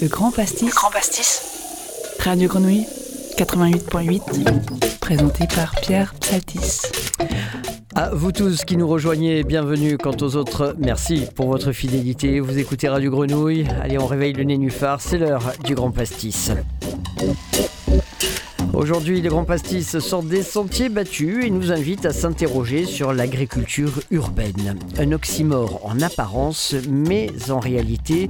Le Grand Pastis. Grand Pastis. Radio Grenouille 88.8. Présenté par Pierre Psaltis. À vous tous qui nous rejoignez, bienvenue. Quant aux autres, merci pour votre fidélité. Vous écoutez Radio Grenouille. Allez, on réveille le nénuphar. C'est l'heure du Grand Pastis. Aujourd'hui, le Grand Pastis sort des sentiers battus et nous invite à s'interroger sur l'agriculture urbaine. Un oxymore en apparence, mais en réalité,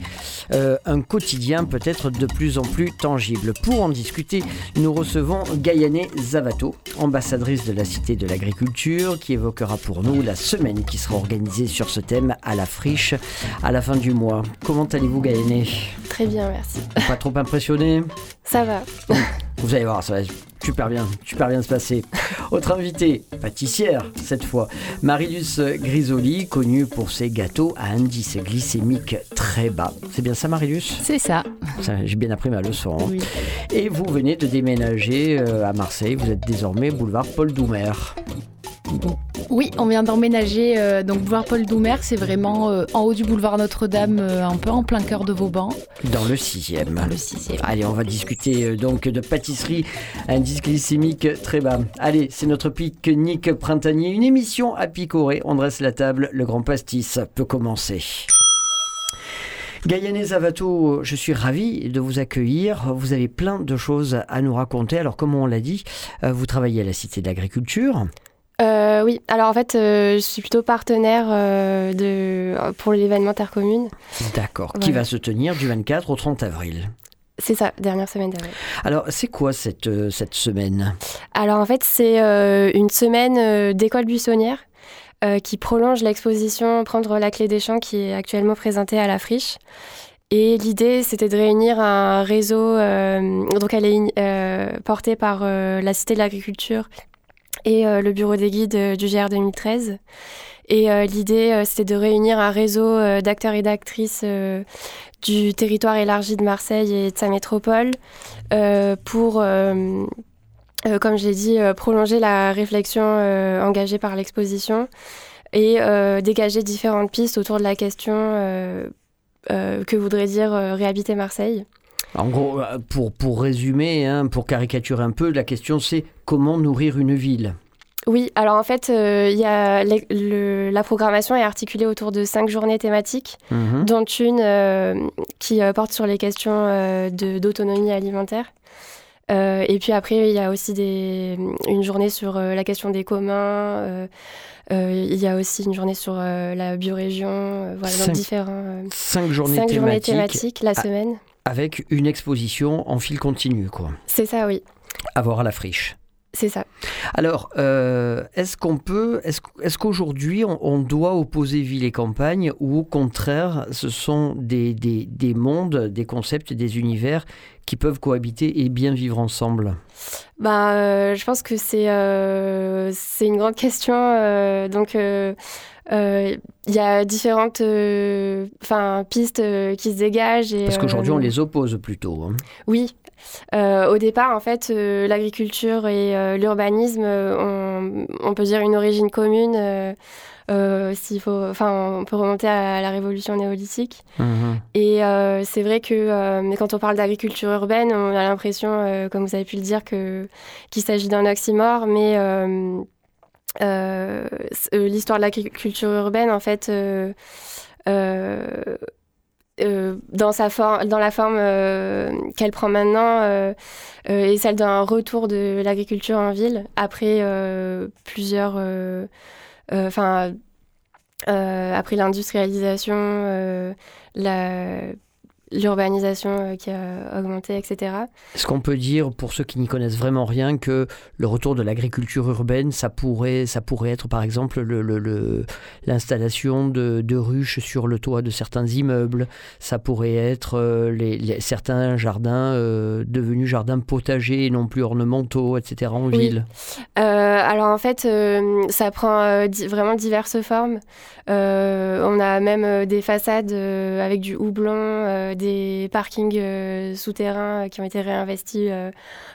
euh, un quotidien peut-être de plus en plus tangible. Pour en discuter, nous recevons Gayane Zavato, ambassadrice de la Cité de l'Agriculture, qui évoquera pour nous la semaine qui sera organisée sur ce thème à la friche à la fin du mois. Comment allez-vous, Gayane Très bien, merci. Pas trop impressionné? Ça va. Vous allez voir, ça va super bien, super bien se passer. Autre invité, pâtissière cette fois, Marilus Grisoli, connue pour ses gâteaux à indice glycémique très bas. C'est bien ça, Marilus? C'est ça. ça J'ai bien appris ma leçon. Hein. Et vous venez de déménager euh, à Marseille. Vous êtes désormais boulevard Paul Doumer. Oui, on vient d'emménager. Euh, donc, boulevard Paul Doumer, c'est vraiment euh, en haut du boulevard Notre-Dame, euh, un peu en plein cœur de Vauban. Dans le sixième. Dans le sixième. Allez, on va discuter donc de pâtisserie, indice glycémique très bas. Allez, c'est notre pique-nique printanier, une émission à picorer. On dresse la table, le grand pastis peut commencer. Gayane Zavato, je suis ravi de vous accueillir. Vous avez plein de choses à nous raconter. Alors, comme on l'a dit, vous travaillez à la Cité de l'Agriculture. Euh, oui, alors en fait, euh, je suis plutôt partenaire euh, de, pour l'événement Terre Commune. D'accord, qui va se tenir du 24 au 30 avril. C'est ça, dernière semaine d'avril. Alors, c'est quoi cette, cette semaine? Alors en fait, c'est une semaine d'école buissonnière qui prolonge l'exposition Prendre la clé des champs qui est actuellement présentée à la friche. Et l'idée, c'était de réunir un réseau, donc elle est portée par la Cité de l'Agriculture et euh, le bureau des guides euh, du GR 2013. Et euh, l'idée, c'était de réunir un réseau d'acteurs et d'actrices du territoire élargi de Marseille et de sa métropole pour, comme je l'ai dit, prolonger la réflexion engagée par l'exposition et dégager différentes pistes autour de la question que voudrait dire réhabiter Marseille. En gros, euh, pour, pour résumer, hein, pour caricaturer un peu, la question c'est comment nourrir une ville oui, alors en fait, euh, y a la programmation est articulée autour de cinq journées thématiques, mhm. dont une euh, qui porte sur les questions d'autonomie alimentaire. et puis après, il y a aussi des, une journée sur la question des communs. il y a aussi une journée sur la biorégion. voilà, cinq, différents. cinq journées cinq thématiques. Journées thématiques la semaine avec une exposition en fil continu, quoi. C'est ça, oui. À voir à la friche. C'est ça. Alors, euh, est-ce qu'on peut, est-ce, qu'aujourd'hui on, doit opposer ville et campagne ou au contraire, ce sont des, des, des, mondes, des concepts, des univers qui peuvent cohabiter et bien vivre ensemble bah, euh, Je pense que c'est, euh, c'est une grande question. donc, il y a différentes pistes qui se dégagent. Et, Parce qu'aujourd'hui, on les oppose plutôt. Hein. Oui, euh, au départ, en fait, euh, l'agriculture et euh, l'urbanisme ont, on peut dire, une origine commune. S'il faut, enfin, on peut remonter à la révolution néolithique. Mhm. Et c'est vrai que quand on parle d'agriculture urbaine, on a l'impression, comme vous avez pu le dire, que qu'il s'agit d'un oxymore, mais l'histoire de l'agriculture urbaine, en fait, euh, dans, sa dans la forme euh, qu'elle prend maintenant euh, et celle d'un retour de l'agriculture en ville après plusieurs enfin après l'industrialisation la l'urbanisation euh, qui a augmenté, etc. Est-ce qu'on peut dire, pour ceux qui n'y connaissent vraiment rien, que le retour de l'agriculture urbaine, ça pourrait, ça pourrait être par exemple l'installation le, de, ruches sur le toit de certains immeubles, ça pourrait être euh, les, certains jardins euh, devenus jardins potagers et non plus ornementaux, etc. en ville Alors en fait, ça prend vraiment diverses formes. on a même des façades avec du houblon, des parkings euh, souterrains euh, qui ont été réinvestis euh,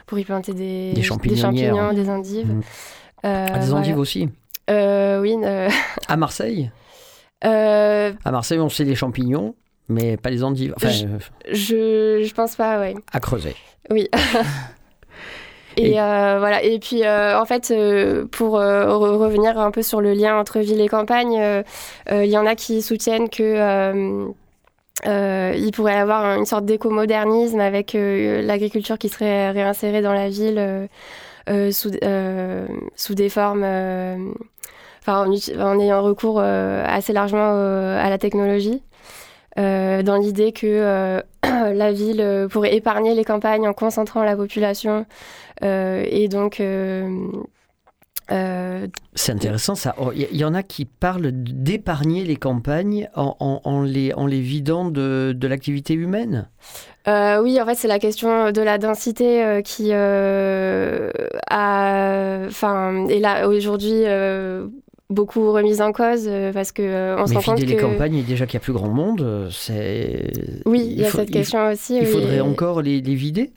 pour y planter des, des, champignons, des endives. Mmh. Ah, des endives aussi Oui. à Marseille À Marseille, on sait les champignons. mais pas les endives. Enfin, Je- Je, pense pas, ouais. à creuser. Oui. Et- Et euh, voilà. Et puis, euh, en fait, euh, pour re- revenir un peu sur le lien entre ville et campagne, il y en a qui soutiennent que euh, il pourrait y avoir une sorte d'éco-modernisme avec euh, l'agriculture qui serait réinsérée dans la ville euh, euh, sous, euh, sous des formes. Enfin, en, en ayant recours assez largement à la technologie, dans l'idée que la ville pourrait épargner les campagnes en concentrant la population et donc euh, C'est intéressant ça. Oh, Il y, y en a qui parlent d'épargner les campagnes en, en- en les, en les vidant de, de l'activité humaine? euh, oui en fait c'est la question de la densité euh, qui euh, a enfin est là aujourd'hui euh, beaucoup remise en cause euh, parce que euh, on se Mais rend compte les campagnes, et déjà qu'il y a plus grand monde, c'est. oui il y a faut- cette question aussi Il oui. faudrait encore les, les vider?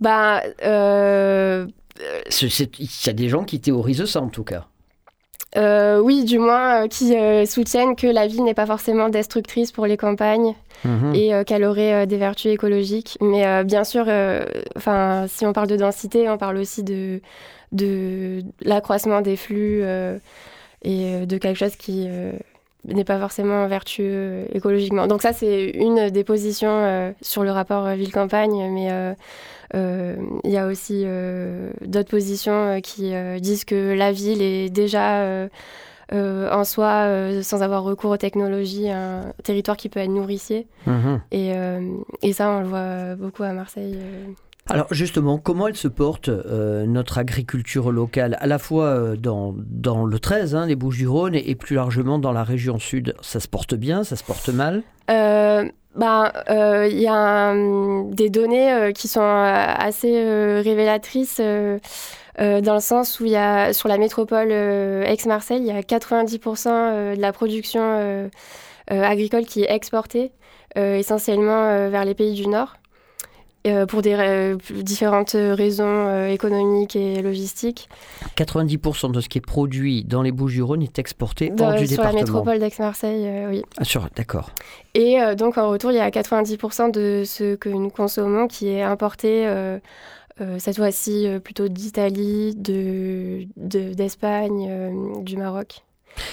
Bah euh, Il y a des gens qui théorisent ça en tout cas. Euh, oui, du moins, euh, qui euh, soutiennent que la ville n'est pas forcément destructrice pour les campagnes Mhm. et euh, qu'elle aurait euh, des vertus écologiques. Mais euh, bien sûr, euh, enfin, si on parle de densité, on parle aussi de, de l'accroissement des flux euh, et euh, de quelque chose qui euh, n'est pas forcément vertueux euh, écologiquement. Donc ça, c'est une des positions euh, sur le rapport euh, ville-campagne, mais euh, euh, il y a aussi euh, d'autres positions euh, qui euh, disent que la ville est déjà euh, euh, en soi, euh, sans avoir recours aux technologies, un territoire qui peut être nourricier. Mhm. Et, euh, et ça, on le voit beaucoup à Marseille. euh. Alors justement, comment elle se porte, euh, notre agriculture locale, à la fois euh, dans, dans le 13, hein, les Bouches-du-Rhône, et, et plus largement dans la région sud? Ça se porte bien, ça se porte mal? Euh, ben, euh, il y a des données euh, qui sont euh, assez euh, révélatrices euh, dans le sens où il y a sur la métropole Aix-Marseille, il y a 90% euh, de la production agricole qui est exportée, essentiellement vers les pays du Nord. Euh, pour des ra- différentes raisons euh, économiques et logistiques. 90% de ce qui est produit dans les Bouches-du-Rhône est exporté Dans- hors du sur la département. métropole d'Aix-Marseille, euh, oui. Ah, sur- d'accord. Et euh, donc en retour, il y a 90% de ce que nous consommons qui est importé, euh, euh, cette fois-ci euh, plutôt d'Italie, de, de- d'Espagne, euh, du Maroc.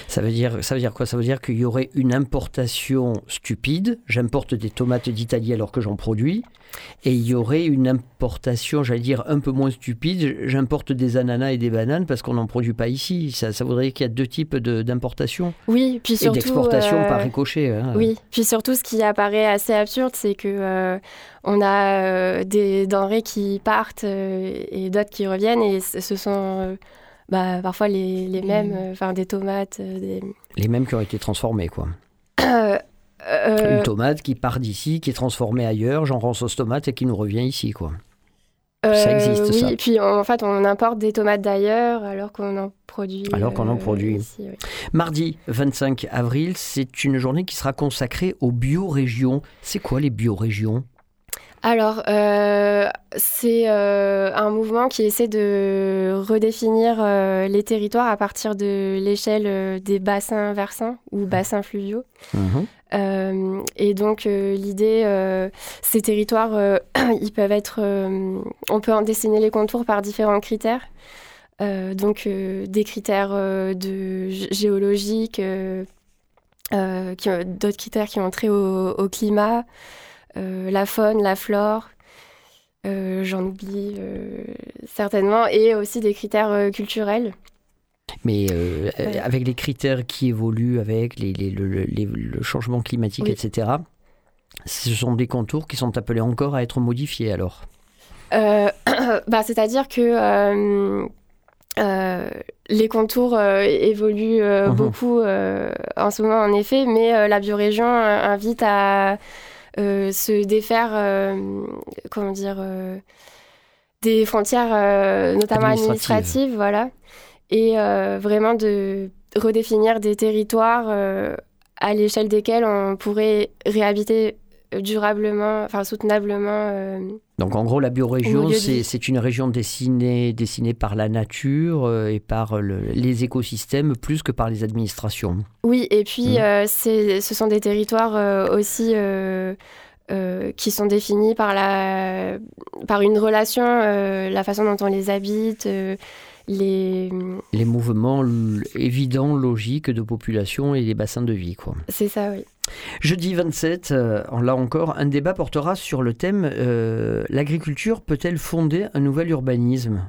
Ça veut dire, ça veut dire quoi? Ça veut dire qu'il y aurait une importation stupide. J'importe des tomates d'Italie alors que j'en produis. Et il y aurait une importation, j'allais dire, un peu moins stupide. J'importe des ananas et des bananes parce qu'on n'en produit pas ici. Ça, ça voudrait qu'il y a deux types de- d'importation Oui, puis et surtout. d'exportation euh, par ricochet. hein. Oui, puis surtout, ce qui apparaît assez absurde, c'est que euh, on a euh, des denrées qui partent euh, et d'autres qui reviennent, et ce sont bah, parfois les, les mêmes, euh, enfin des tomates, euh, des. Les mêmes qui ont été transformés, quoi. Euh, Une tomate qui part d'ici, qui est transformée ailleurs, j'en rends sauce tomate et qui nous revient ici, quoi. Ça existe, oui, ça. et puis en fait, on importe des tomates d'ailleurs alors qu'on en produit. Alors qu'on en produit. ici, oui. Mardi 25 avril, c'est une journée qui sera consacrée aux biorégions. C'est quoi les biorégions? Alors, euh, c'est euh, un mouvement qui essaie de redéfinir euh, les territoires à partir de l'échelle des bassins versants ou bassins fluviaux. Euh, et donc l'idée, ces territoires, ils peuvent être, on peut en dessiner les contours par différents critères. Donc des critères de géologiques, d'autres critères qui ont trait au, au climat, la faune, la flore. euh, J'en oublie euh, certainement, et aussi des critères euh, culturels. Mais euh, Ouais. avec les critères qui évoluent avec les, les- le, le- les- le changement climatique, Oui. etc., ce sont des contours qui sont appelés encore à être modifiés alors. Euh, bah, C'est-à-dire que euh, euh, les contours euh, évoluent euh, Mhm. beaucoup euh, en ce moment, en effet, mais euh, la biorégion euh, invite à euh, se défaire, euh, comment dire, euh, des frontières, euh, notamment Administratives. administratives, voilà, et euh, vraiment de redéfinir des territoires euh, à l'échelle desquels on pourrait réhabiter durablement, enfin soutenablement. Donc en gros, la biorégion, c'est une région dessinée, dessinée par la nature et par les écosystèmes plus que par les administrations. Oui, et puis mmh. ce sont des territoires aussi qui sont définis par, la, par une relation, la façon dont on les habite les... Les mouvements évidents, logiques de population et les bassins de vie. quoi. C'est ça, oui. Jeudi 27, euh, là encore, un débat portera sur le thème euh, L'agriculture peut-elle fonder un nouvel urbanisme?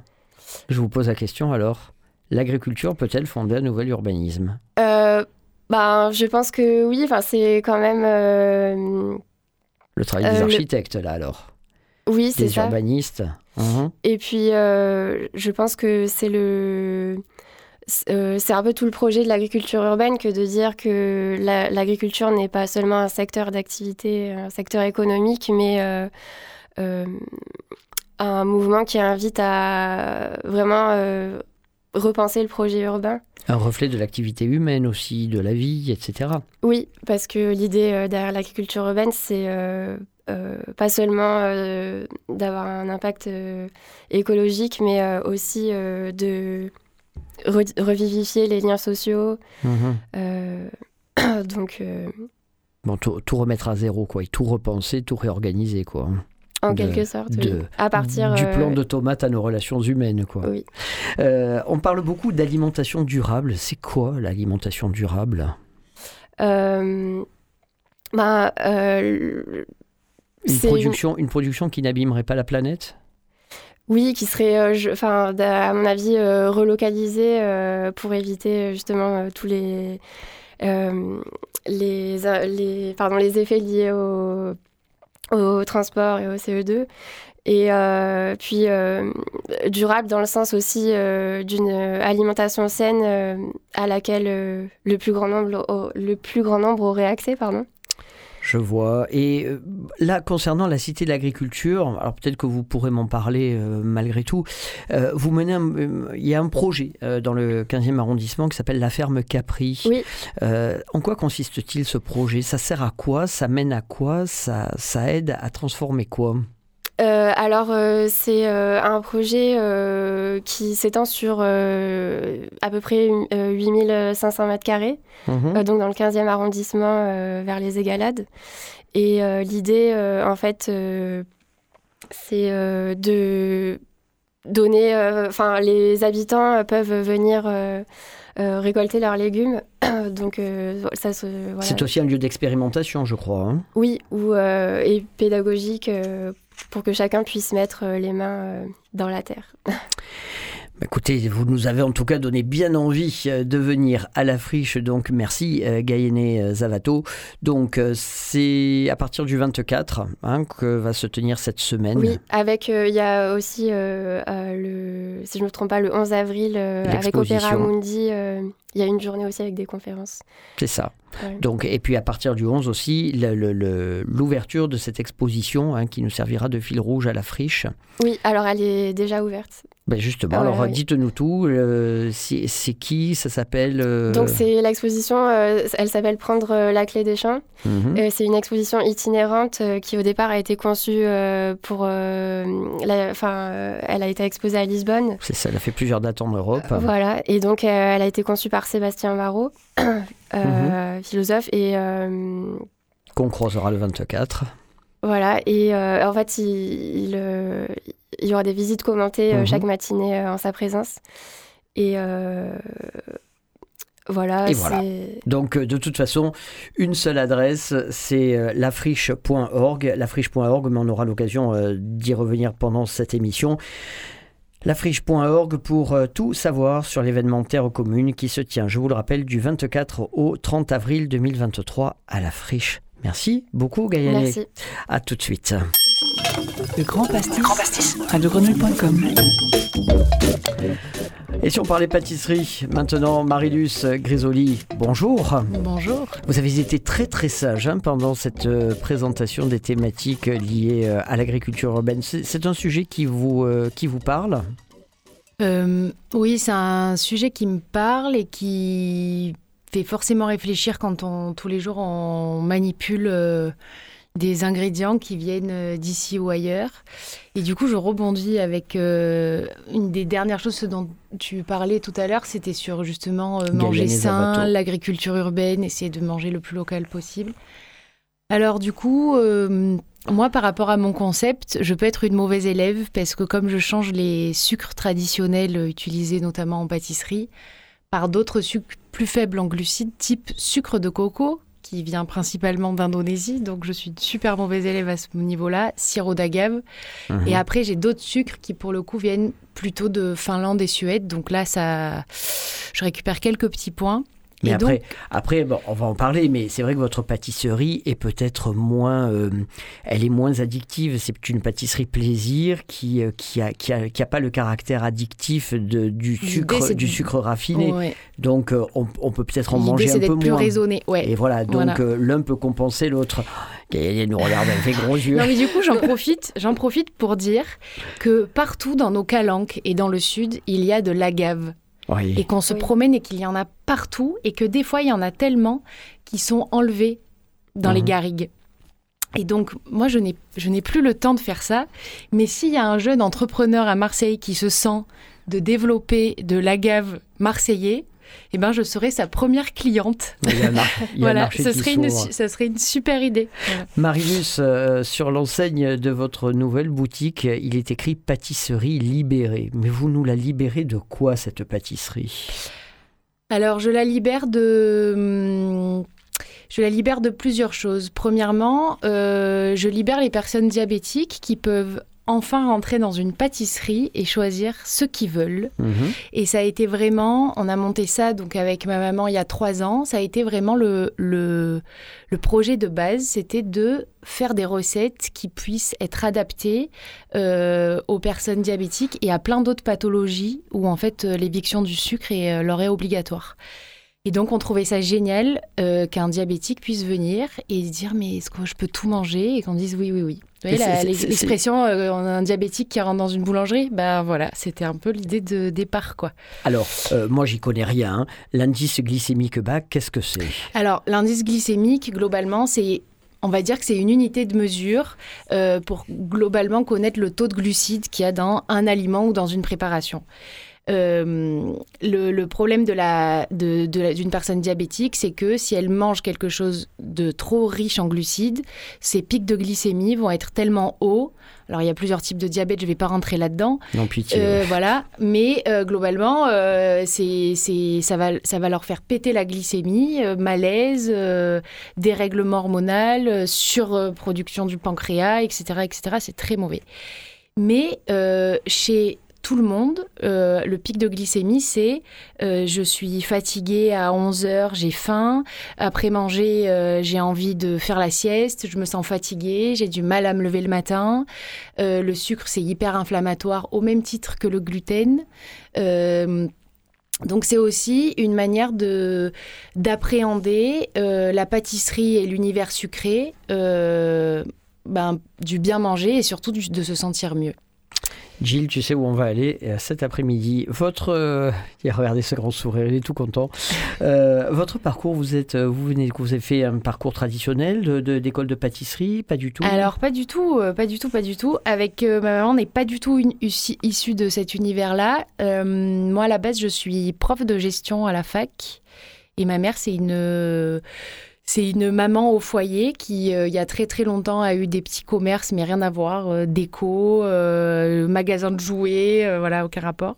Je vous pose la question alors. L'agriculture peut-elle fonder un nouvel urbanisme? Euh, ben, Je pense que oui, enfin, c'est quand même... Euh, le travail des architectes, là alors oui, c'est ça. Des urbanistes. Mhm. Et puis, euh, je pense que c'est le. Euh, c'est un peu tout le projet de l'agriculture urbaine que de dire que l'agriculture n'est pas seulement un secteur d'activité, un secteur économique, mais euh, un mouvement qui invite à vraiment repenser le projet urbain. Un reflet de l'activité humaine aussi, de la vie, etc. Oui, parce que l'idée derrière l'agriculture urbaine, c'est euh, pas seulement euh, d'avoir un impact euh, écologique, mais aussi de revivifier les liens sociaux. Mhm. donc. Bon, tout, remettre à zéro, quoi, et tout repenser, tout réorganiser, quoi. En quelque sorte, oui. À partir du plan de tomate à nos relations humaines, quoi. Oui. on parle beaucoup d'alimentation durable. C'est quoi l'alimentation durable? Bah, une production, une production qui n'abîmerait pas la planète? Oui, qui serait, euh, à mon avis, euh, relocalisée euh, pour éviter justement tous les, les, les, pardon, les effets liés au, au transport et au CO2. Et puis durable dans le sens aussi d'une alimentation saine à laquelle le, plus grand nombre, le plus grand nombre aurait accès. Pardon. Je vois. Et euh, là, concernant la Cité de l'Agriculture, alors peut-être que vous pourrez m'en parler euh, malgré tout, euh, vous menez il y a un projet dans le 15e arrondissement qui s'appelle la ferme Capri. Oui. en quoi consiste-t-il ce projet? Ça sert à quoi? Ça mène à quoi? Ça, ça aide à transformer quoi? Alors, euh, c'est euh, un projet qui s'étend sur à peu près 8500 mètres carrés, mhm. donc dans le 15e arrondissement vers les Égalades. Et l'idée, en fait, c'est de donner. Enfin, les habitants peuvent venir. récolter leurs légumes. Donc, ça C'est aussi un lieu d'expérimentation, je crois. Hein. oui, ou, et pédagogique pour que chacun puisse mettre euh, les mains euh, dans la terre. Bah, écoutez, vous nous avez en tout cas donné bien envie euh, de venir à la friche, donc merci Gaïené Zavato. Donc c'est à partir du 24 hein, que va se tenir cette semaine. Oui, avec il y a aussi le, si je ne me trompe pas, le 11 avril avec Opéra Mundi, il y a une journée aussi avec des conférences. C'est ça. Donc, et puis à partir du 11 aussi, l'ouverture de cette exposition hein, qui nous servira de fil rouge à la friche. Oui, alors elle est déjà ouverte. Ben justement, alors dites-nous tout. Euh, c'est qui Ça s'appelle euh, Donc c'est l'exposition, euh, elle s'appelle Prendre la clé des champs. Mhm. c'est une exposition itinérante qui au départ a été conçue pour... Enfin, elle a été exposée à Lisbonne. C'est ça, elle a fait plusieurs dates en Europe. voilà, et donc elle a été conçue par Sébastien Varro, mhm. philosophe. Et, Qu'on croisera le 24. Voilà, et en fait, il, il, il y aura des visites commentées euh, mhm. chaque matinée euh, en sa présence. Et euh, voilà, Et voilà. Donc, de toute façon, une seule adresse, c'est lafriche.org. Lafriche.org, mais on aura l'occasion d'y revenir pendant cette émission. Lafriche.org pour tout savoir sur l'événement Terre commune qui se tient, je vous le rappelle, du 24 au 30 avril 2023 à la Friche. Merci beaucoup, Gaëlle. Merci. À tout de suite. Le Grand Pastis, Grand Pastis. Et si on parlait pâtisserie, maintenant Marilus Grisoli, bonjour. Bonjour. Vous avez été très très sage hein, pendant cette euh, présentation des thématiques liées euh, à l'agriculture urbaine. C'est un sujet qui vous, euh, qui vous parle? Oui, c'est un sujet qui me parle et qui fait forcément réfléchir quand on, tous les jours on manipule des ingrédients qui viennent euh, d'ici ou ailleurs. Et du coup, je rebondis avec euh, une des dernières choses dont tu parlais tout à l'heure, c'était sur justement euh, manger sain, l'agriculture urbaine, essayer de manger le plus local possible. Alors du coup, moi, par rapport à mon concept, je peux être une mauvaise élève parce que comme je change les sucres traditionnels utilisés notamment en pâtisserie par d'autres sucres plus faibles en glucides, type sucre de coco, qui vient principalement d'Indonésie, donc je suis une super mauvaise élève à ce niveau-là, sirop d'agave. Mhm. Et après, j'ai d'autres sucres qui, pour le coup, viennent plutôt de Finlande et Suède. Donc là, ça, je récupère quelques petits points. Mais après, après bon, on va en parler, mais c'est vrai que votre pâtisserie est peut-être moins, euh, elle est moins addictive. C'est une pâtisserie plaisir qui euh, qui a, qui a, qui a pas le caractère addictif de, du sucre du sucre raffiné. Donc euh, on, on, peut peut-être en manger un peu moins. plus raisonné. Ouais. Et voilà, donc l'un peut compenser l'autre. Elle nous regarde avec des gros yeux. Non mais du coup j'en profite, j'en profite pour dire que partout dans nos calanques et dans le sud il y a de l'agave et qu'on se promène et qu'il y en a partout et que des fois il y en a tellement qui sont enlevés dans les mhm. garrigues. Et donc, moi, je n'ai plus le temps de faire ça. Mais s'il y a un jeune entrepreneur à Marseille qui se sent de développer de l'agave marseillais, eh ben, je serai sa première cliente. voilà, ce serait, une, ça serait une super idée. Marius, euh, sur l'enseigne de votre nouvelle boutique, il est écrit pâtisserie libérée. Mais vous nous la libérez de quoi cette pâtisserie? Alors, je la libère de. Je la libère de plusieurs choses. Premièrement, euh, je libère les personnes diabétiques qui peuvent enfin rentrer dans une pâtisserie et choisir ce qu'ils veulent. Mhm. Et ça a été vraiment, on a monté ça donc avec ma maman il y a trois ans, ça a été vraiment le, le, projet de base, c'était de faire des recettes qui puissent être adaptées euh, aux personnes diabétiques et à plein d'autres pathologies où en fait euh, l'éviction du sucre est, euh, leur est obligatoire. Et donc, on trouvait ça génial qu'un diabétique puisse venir et se dire Mais est-ce que je peux tout manger? Et qu'on dise Oui, oui, oui. Vous voyez l'expression euh, un diabétique qui rentre dans une boulangerie? Ben voilà, c'était un peu l'idée de départ. quoi. Alors, euh, moi, j'y connais rien. Hein. L'indice glycémique bas, qu'est-ce que c'est? Alors, l'indice glycémique, globalement, c'est on va dire que c'est une unité de mesure euh, pour globalement connaître le taux de glucides qu'il y a dans un aliment ou dans une préparation. Euh, le, problème de la, d'une de, personne diabétique, c'est que si elle mange quelque chose de trop riche en glucides, ses pics de glycémie vont être tellement hauts. Alors, il y a plusieurs types de diabète, je ne vais pas rentrer là-dedans. Non, pitié. Euh, voilà. Mais euh, globalement, c'est, c'est, ça, va, ça va leur faire péter la glycémie, malaise, dérèglement hormonal, surproduction du pancréas, etc. etc. C'est très mauvais. Mais chez tout le monde. Euh, le pic de glycémie, c'est euh, je suis fatiguée à 11 heures, j'ai faim. Après manger, euh, j'ai envie de faire la sieste, je me sens fatiguée, j'ai du mal à me lever le matin. le sucre, c'est hyper inflammatoire au même titre que le gluten. donc c'est aussi une manière de d'appréhender la pâtisserie et l'univers sucré, ben, du bien manger et surtout de se sentir mieux. Gilles, tu sais où on va aller euh, cet après-midi. Votre, euh, regardez ce grand sourire, il est tout content. Euh, votre parcours, vous êtes, vous venez, vous avez fait un parcours traditionnel de, d'école de, pâtisserie, pas du tout? Alors pas du tout, pas du tout, pas du tout. Avec ma maman, n'est pas du tout une, issue de cet univers-là. moi, à la base, je suis prof de gestion à la fac, et ma mère, c'est une c'est une maman au foyer qui, euh, il y a très très longtemps, a eu des petits commerces, mais rien à voir, euh, déco, euh, magasin de jouets, voilà, aucun rapport.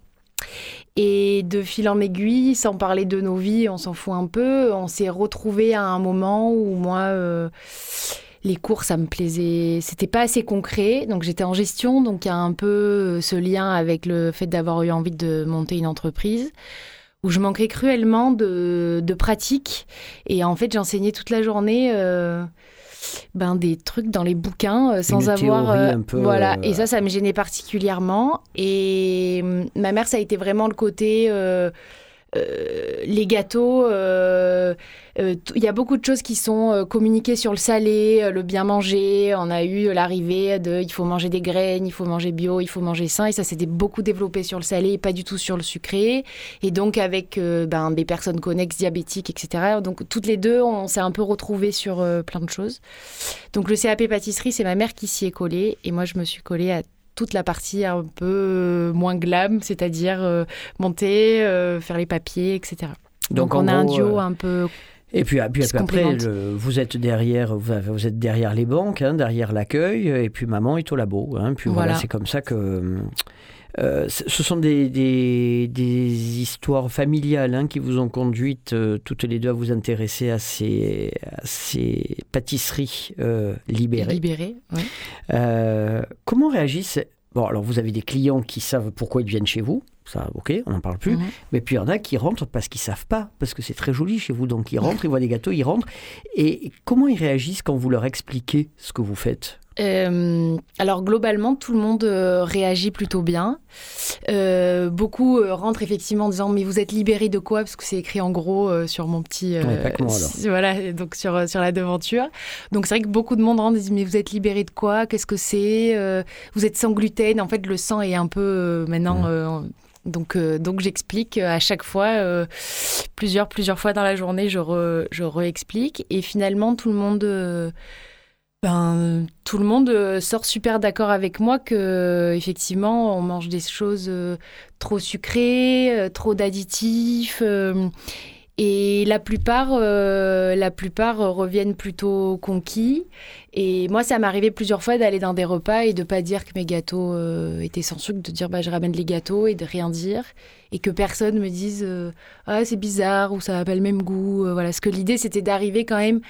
Et de fil en aiguille, sans parler de nos vies, on s'en fout un peu, on s'est retrouvés à un moment où moi, les cours, ça me plaisait, c'était pas assez concret, donc j'étais en gestion, donc il y a un peu ce lien avec le fait d'avoir eu envie de monter une entreprise où je manquais cruellement de, de pratique. Et en fait, j'enseignais toute la journée. Euh, ben, des trucs dans les bouquins euh, sans avoir euh, un peu, voilà et ça ça me gênait particulièrement et ma mère ça a été vraiment le côté les gâteaux, il y a beaucoup de choses qui sont communiquées sur le salé, le bien manger. On a eu l'arrivée de il faut manger des graines, il faut manger bio, il faut manger sain. Et ça s'était beaucoup développé sur le salé et pas du tout sur le sucré. Et donc, avec ben, des personnes connexes, diabétiques, etc. Donc, toutes les deux, on s'est un peu retrouvés sur plein de choses. Donc, le CAP pâtisserie, c'est ma mère qui s'y est collée. Et moi, je me suis collée à toute la partie un peu euh, moins glam, c'est-à-dire euh, monter, euh, faire les papiers, etc. Donc, on a un duo un peu et puis, puis après, vous êtes derrière, vous êtes derrière les banques, hein, derrière l'accueil, et puis maman est au labo. Hein, puis voilà, c'est comme ça que. ce sont des, des, des histoires familiales hein, qui vous ont conduite toutes les deux à vous intéresser à ces, ces pâtisseries libérées. Libérées, oui. comment réagissent Bon, alors vous avez des clients qui savent pourquoi ils viennent chez vous, ça, ok, on n'en parle plus. Mhm. Mais puis il y en a qui rentrent parce qu'ils savent pas, parce que c'est très joli chez vous. Donc ils rentrent, ils voient des gâteaux, ils rentrent. Et comment ils réagissent quand vous leur expliquez ce que vous faites? Euh, alors globalement, tout le monde euh, réagit plutôt bien. Euh, beaucoup rentrent effectivement en disant mais vous êtes libéré de quoi? Parce que c'est écrit en gros sur mon petit voilà donc sur sur la devanture. Donc c'est vrai que beaucoup de monde rentre et disent mais vous êtes libéré de quoi? Qu'est-ce que c'est? Vous êêtes sans gluten? En fait le sang est un peu maintenant donc, donc j'explique à chaque fois, plusieurs, plusieurs fois dans la journée, je, re, je réexplique. Et finalement, tout le monde ben, tout le monde euh, sort super d'accord avec moi que effectivement on mange des choses euh, trop sucrées, euh, trop d'additifs. Et la plupart, la plupart reviennent plutôt conquis. Et moi, ça arrivé plusieurs fois d'aller dans des repas et de pas dire que mes gâteaux étaient sans sucre, de dire bah, je ramène les gâteaux et de rien dire. Et que personne me dise ah, c'est bizarre ou ça n'a pas le même goût. voilà. Ce que l'idée, c'était d'arriver quand même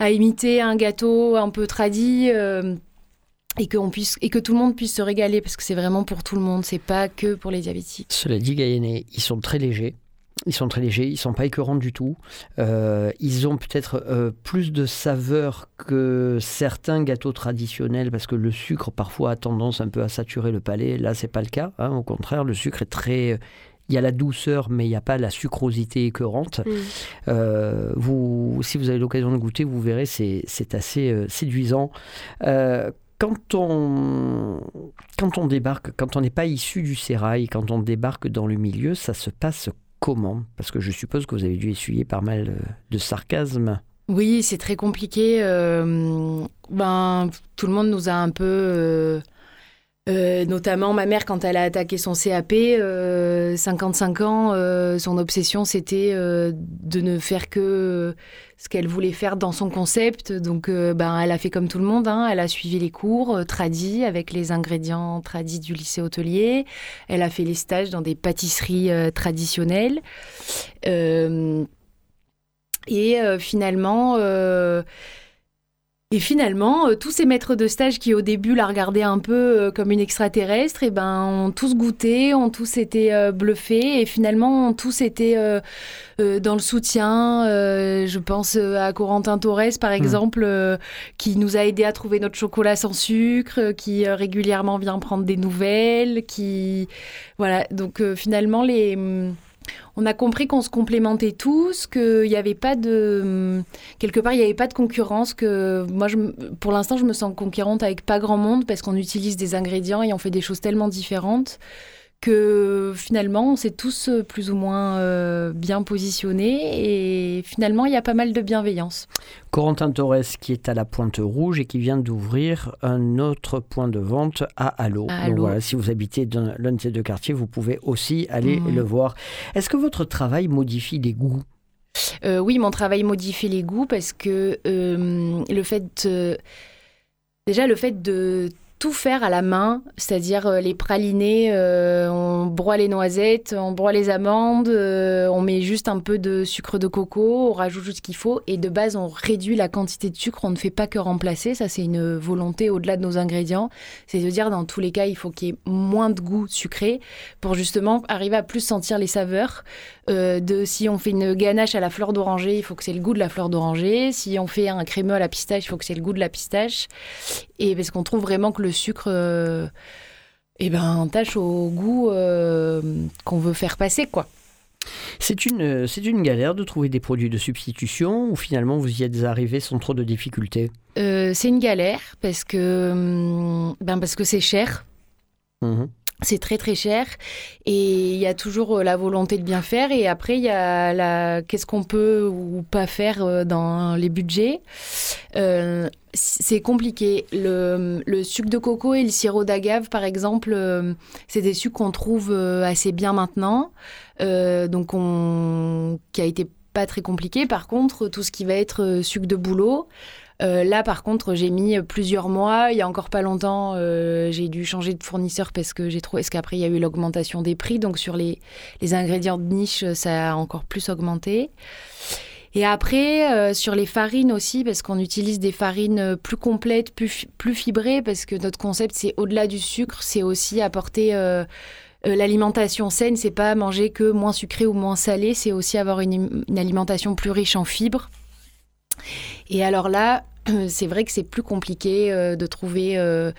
à imiter un gâteau un peu tradit. Euh, et que, puisse, et que tout le monde puisse se régaler, parce que c'est vraiment pour tout le monde, c'est pas que pour les diabétiques. Cela dit, Gaïené, ils sont très légers. Ils sont très légers, ils sont pas écœurants du tout. Euh, ils ont peut-être euh, plus de saveur que certains gâteaux traditionnels parce que le sucre parfois a tendance un peu à saturer le palais. Là, c'est pas le cas. Hein. Au contraire, le sucre est très il y a la douceur, mais il n'y a pas la sucrosité écœurante. Mm. Euh, vous, si vous avez l'occasion de goûter, vous verrez, c'est assez euh, séduisant. Euh, quand on, quand on débarque, quand on n'est pas issu du sérail, quand on débarque dans le milieu, ça se passe comment? Parce que je suppose que vous avez dû essuyer pas mal de sarcasme. Oui, c'est très compliqué. ben, tout le monde nous a un peu euh, notamment ma mère, quand elle a attaqué son CAP, 55 euh, ans, euh, son obsession c'était de ne faire que ce qu'elle voulait faire dans son concept. Donc, ben, elle a fait comme tout le monde. Hein. Elle a suivi les cours tradis avec les ingrédients tradis du lycée hôtelier. Elle a fait les stages dans des pâtisseries traditionnelles. et finalement et finalement, euh, tous ces maîtres de stage qui au début la regardaient un peu euh, comme une extraterrestre, et eh ben, ont tous goûté, ont tous été euh, bluffés, et finalement ont tous été dans le soutien. je pense à Corentin Torres, par hmm. exemple, qui nous a aidé à trouver notre chocolat sans sucre, qui régulièrement vient prendre des nouvelles, qui voilà. Donc finalement les on a compris qu'on se complémentait tous, qu'il n'y avait pas de. Quelque part, il avait pas de concurrence. Que moi, pour l'instant, je me sens concurrente avec pas grand monde parce qu'on utilise des ingrédients et on fait des choses tellement différentes que finalement, on s'est tous euh, plus ou moins euh, bien positionnés et finalement, il y a pas mal de bienveillance. Corentin Torres qui est à la Pointe Rouge et qui vient d'ouvrir un autre point de vente à Allo. Donc voilà, si vous habitez dans l'un de ces deux quartiers, vous pouvez aussi aller le voir. Est-ce que votre travail modifie les goûts? Euh, Oui, mon travail modifie les goûts parce que le fait... Déjà, le fait de tout faire à la main, c'est-à-dire euh, les pralinés, euh, on broie les noisettes, on broie les amandes, euh, on met juste un peu de sucre de coco, on rajoute juste ce qu'il faut et de base on réduit la quantité de sucre, on ne fait pas que remplacer, ça c'est une volonté au-delà de nos ingrédients, c'est de dire dans tous les cas il faut qu'il y ait moins de goût sucré pour justement arriver à plus sentir les saveurs. de si on fait une ganache à la fleur d'oranger, il faut que c'est le goût de la fleur d'oranger. Si on fait un crémeux à la pistache, il faut que c'est le goût de la pistache. Et parce qu'on trouve vraiment que le sucre, euh, eh ben, tâche au goût euh, qu'on veut faire passer, quoi. C'est une, c'est une galère de trouver des produits de substitution ou finalement vous y êtes arrivé sans trop de difficultés? Euh, c'est une galère parce que, hum, ben parce que c'est cher. Mhm. C'est très très cher et il y a toujours euh, la volonté de bien faire et après il y a la qu'est-ce qu'on peut ou pas faire euh, dans les budgets. Euh, c'est compliqué. Le, sucre de coco et le sirop d'agave par exemple, c'est des sucres qu'on trouve assez bien maintenant, donc on qui a été pas très compliqué. Par contre, tout ce qui va être sucre de bouleau, euh, là, par contre, j'ai mis plusieurs mois. Il y a encore pas longtemps, euh, j'ai dû changer de fournisseur parce que j'ai trouvé. Parce qu'après, il y a eu l'augmentation des prix. Donc, sur les, les ingrédients de niche, ça a encore plus augmenté. Et après, euh, sur les farines aussi, parce qu'on utilise des farines plus complètes, plus, plus fibrées, parce que notre concept, c'est au-delà du sucre, c'est aussi apporter l'alimentation saine. C'est pas manger que moins sucré ou moins salé, c'est aussi avoir une alimentation plus riche en fibres. Et alors là, c'est vrai que c'est plus compliqué euh, de trouver euh,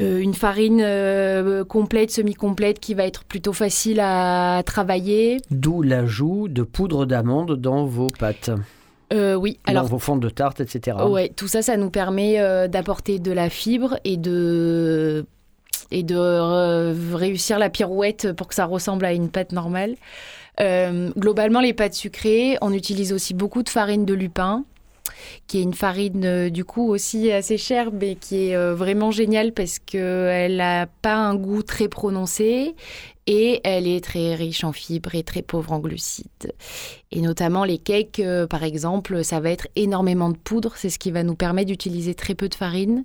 euh, une farine euh, complète, semi-complète, qui va être plutôt facile à travailler. D'où l'ajout de poudre d'amande dans vos pâtes, Euh, oui, alors dans vos fonds de tarte, etc. Ouais, tout ça, ça nous permet euh, d'apporter de la fibre et de et de euh, réussir la pirouette pour que ça ressemble à une pâte normale. Globalement, les pâtes sucrées, on utilise aussi beaucoup de farine de lupin, qui est une farine euh, du coup aussi assez chère, mais qui est euh, vraiment géniale parce qu'elle n'a pas un goût très prononcé et elle est très riche en fibres et très pauvre en glucides. Et notamment les cakes, euh, par exemple, ça va être énormément de poudre. C'est ce qui va nous permettre d'utiliser très peu de farine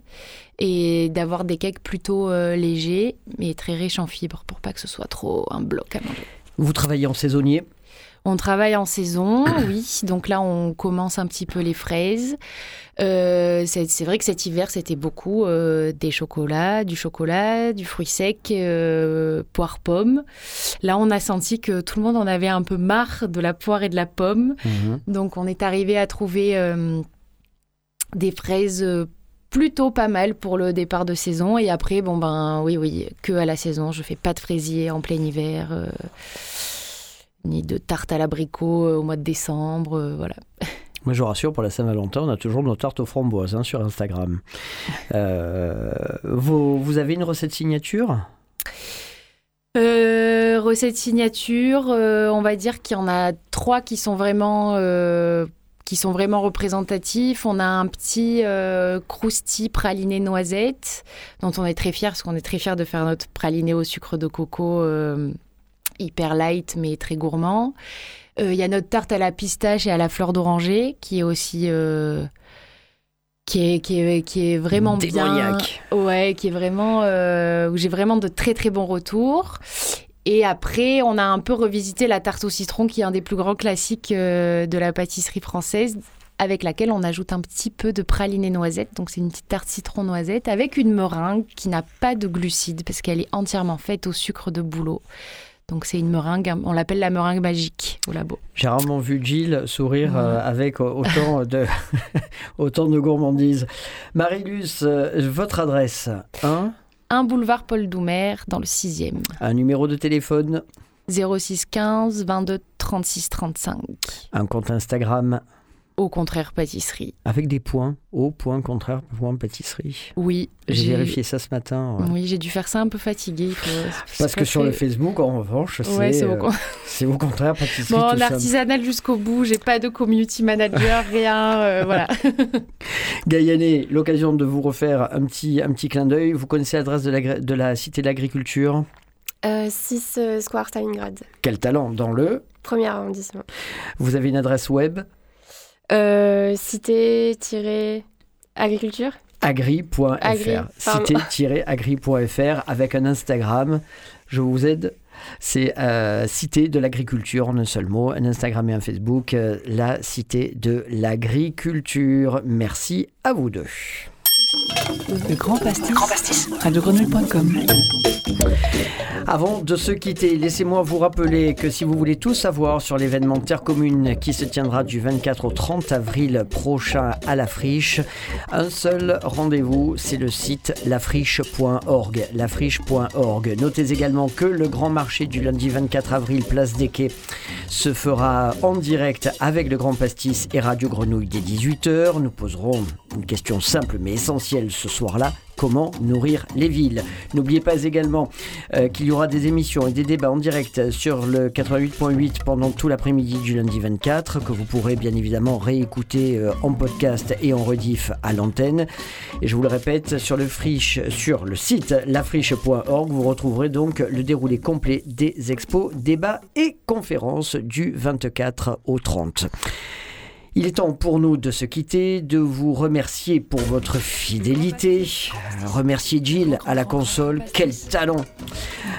et d'avoir des cakes plutôt légers, mais très riches en fibres pour pas que ce soit trop un bloc à manger. Vous travaillez en saisonnier? On travaille en saison, oui. Donc là, on commence un petit peu les fraises. Euh, c'est vrai que cet hiver, c'était beaucoup euh, des chocolats, du chocolat, du fruit sec, euh, poire pomme. Là, on a senti que tout le monde en avait un peu marre de la poire et de la pomme. Mhm. Donc, on est arrivé à trouver des fraises plutôt pas mal pour le départ de saison. Et après, bon, ben oui, oui, que à la saison. Je fais pas de fraisier en plein hiver, ni de tarte à l'abricot euh, au mois de décembre. euh, voilà. Moi, je vous rassure, pour la Saint-Valentin, on a toujours nos tartes aux framboises hein, sur Instagram. Euh, vous, vous avez une recette signature? Euh, recette signature, euh, on va dire qu'il y en a trois qui sont vraiment, qui sont vraiment représentatifs. On a un petit euh, praliné noisette, dont on est très fiers, parce qu'on est très fiers de faire notre praliné au sucre de coco euh, hyper light, mais très gourmand. Euh, Il y a notre tarte à la pistache et à la fleur d'oranger, qui est aussi... euh, qui est, qui, est, qui est vraiment bien. Démoniaque. Ouais, qui est vraiment euh, où j'ai vraiment de très très bons retours. Et après, on a un peu revisité la tarte au citron, qui est un des plus grands classiques euh, de la pâtisserie française, avec laquelle on ajoute un petit peu de praliné noisette. Donc c'est une petite tarte citron noisette avec une meringue qui n'a pas de glucides parce qu'elle est entièrement faite au sucre de bouleau. Donc c'est une meringue, on l'appelle la meringue magique au labo. J'ai rarement vu Gilles sourire euh, avec autant de, autant de gourmandise. Marilus, euh, votre adresse hein Un boulevard Paul Doumer dans le 6e. Un numéro de téléphone 06 15 22 36 35. Un compte Instagram Au contraire, pâtisserie. avec des points Au point contraire, point pâtisserie. Oui, J'ai vérifié ça ce matin. ouais. Oui, j'ai dû faire ça un peu fatigué. Parce que sur le Facebook, en revanche, Ouais, c'est c'est au euh, c'est au contraire pâtisserie. Bon, en artisanal jusqu'au bout, j'ai pas de community manager, rien, euh, voilà. Gaïané, l'occasion de vous refaire un petit, un petit clin d'œil. Vous connaissez l'adresse de la, gra- de la Cité de l'Agriculture? 6 Euh, Square Stalingrad, Quel talent dans le premier arrondissement. Vous avez une adresse web? Euh, Cité-agriculture agri.fr. Agri. Cité-agri.fr avec un Instagram. Je vous aide. C'est euh, Cité de l'Agriculture en un seul mot. Un Instagram et un Facebook. euh, la Cité de l'Agriculture. Merci à vous deux. Le grand pastis. Grand pastis. Radiogrenouille.com. Avant de se quitter, laissez-moi vous rappeler que si vous voulez tout savoir sur l'événement Terre Commune qui se tiendra du 24 au 30 avril prochain à la Friche, un seul rendez-vous, c'est le site lafriche.org. Lafriche.org. Notez également que le grand marché du lundi 24 avril, place des Quais, se fera en direct avec le Grand Pastis et Radio Grenouille dès 18h. Nous poserons une question simple mais essentielle ce soir-là comment nourrir les villes. N'oubliez pas également euh, qu'il y aura des émissions et des débats en direct sur le 88.8 pendant tout l'après-midi du lundi 24, que vous pourrez bien évidemment réécouter euh, en podcast et en rediff à l'antenne. Et je vous le répète, sur le friche, sur le site lafriche.org, vous retrouverez donc le déroulé complet des expos, débats et conférences du 24 au 30. Il est temps pour nous de se quitter, de vous remercier pour votre fidélité, remercier Jill à la console, quel talent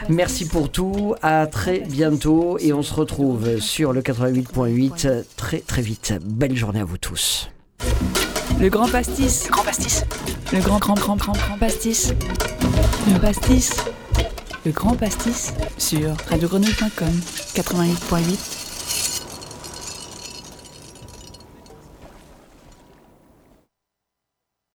Merci pour tout, à très bientôt et on se retrouve sur le 88.8 très très vite. Belle journée à vous tous. Le grand pastis. Le grand pastis. Le grand grand grand grand grand pastis. Le pastis. Le grand pastis sur radiogrenouille.com 88.8